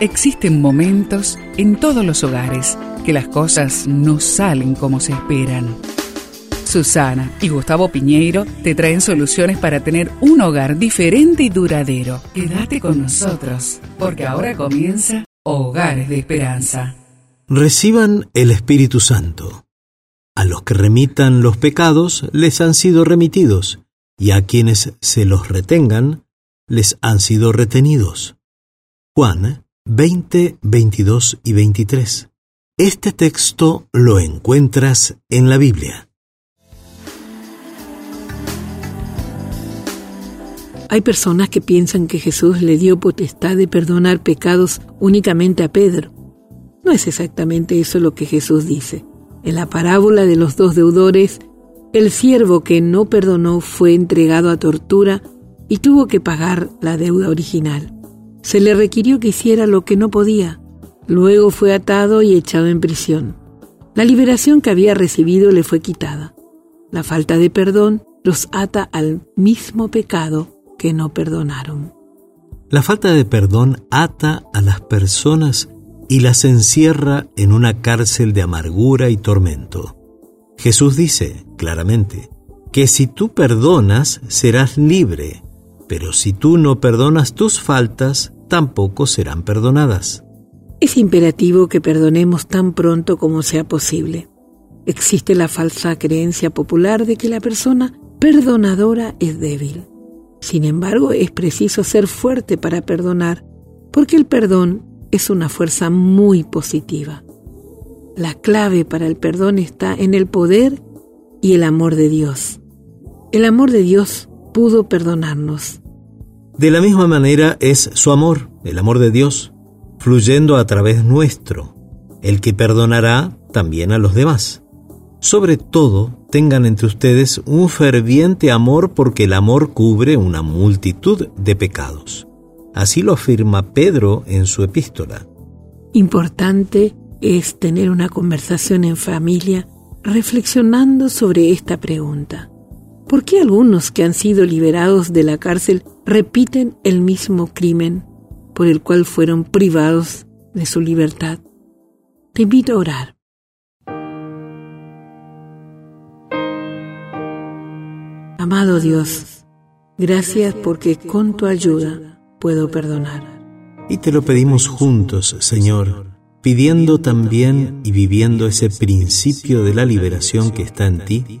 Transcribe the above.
Existen momentos en todos los hogares que las cosas no salen como se esperan. Susana y Gustavo Piñeiro te traen soluciones para tener un hogar diferente y duradero. Quédate con nosotros, porque ahora comienza Hogares de Esperanza. Reciban el Espíritu Santo. A los que remitan los pecados les han sido remitidos, y a quienes se los retengan les han sido retenidos. Juan 20, 22 y 23. Este texto lo encuentras en la Biblia. Hay personas que piensan que Jesús le dio potestad de perdonar pecados únicamente a Pedro. No es exactamente eso lo que Jesús dice. En la parábola de los dos deudores, el siervo que no perdonó fue entregado a tortura y tuvo que pagar la deuda original. Se le requirió que hiciera lo que no podía. Luego fue atado y echado en prisión. La liberación que había recibido le fue quitada. La falta de perdón los ata al mismo pecado que no perdonaron. La falta de perdón ata a las personas y las encierra en una cárcel de amargura y tormento. Jesús dice claramente que si tú perdonas serás libre, pero si tú no perdonas tus faltas, tampoco serán perdonadas. Es imperativo que perdonemos tan pronto como sea posible. Existe la falsa creencia popular de que la persona perdonadora es débil. Sin embargo, es preciso ser fuerte para perdonar, porque el perdón es una fuerza muy positiva. La clave para el perdón está en el poder y el amor de Dios. El amor de Dios pudo perdonarnos. De la misma manera es su amor, el amor de Dios, fluyendo a través nuestro, el que perdonará también a los demás. Sobre todo, tengan entre ustedes un ferviente amor porque el amor cubre una multitud de pecados. Así lo afirma Pedro en su epístola. Importante es tener una conversación en familia reflexionando sobre esta pregunta. ¿Por qué algunos que han sido liberados de la cárcel repiten el mismo crimen por el cual fueron privados de su libertad? Te invito a orar. Amado Dios, gracias porque con tu ayuda puedo perdonar. Y te lo pedimos juntos, Señor, pidiendo también y viviendo ese principio de la liberación que está en ti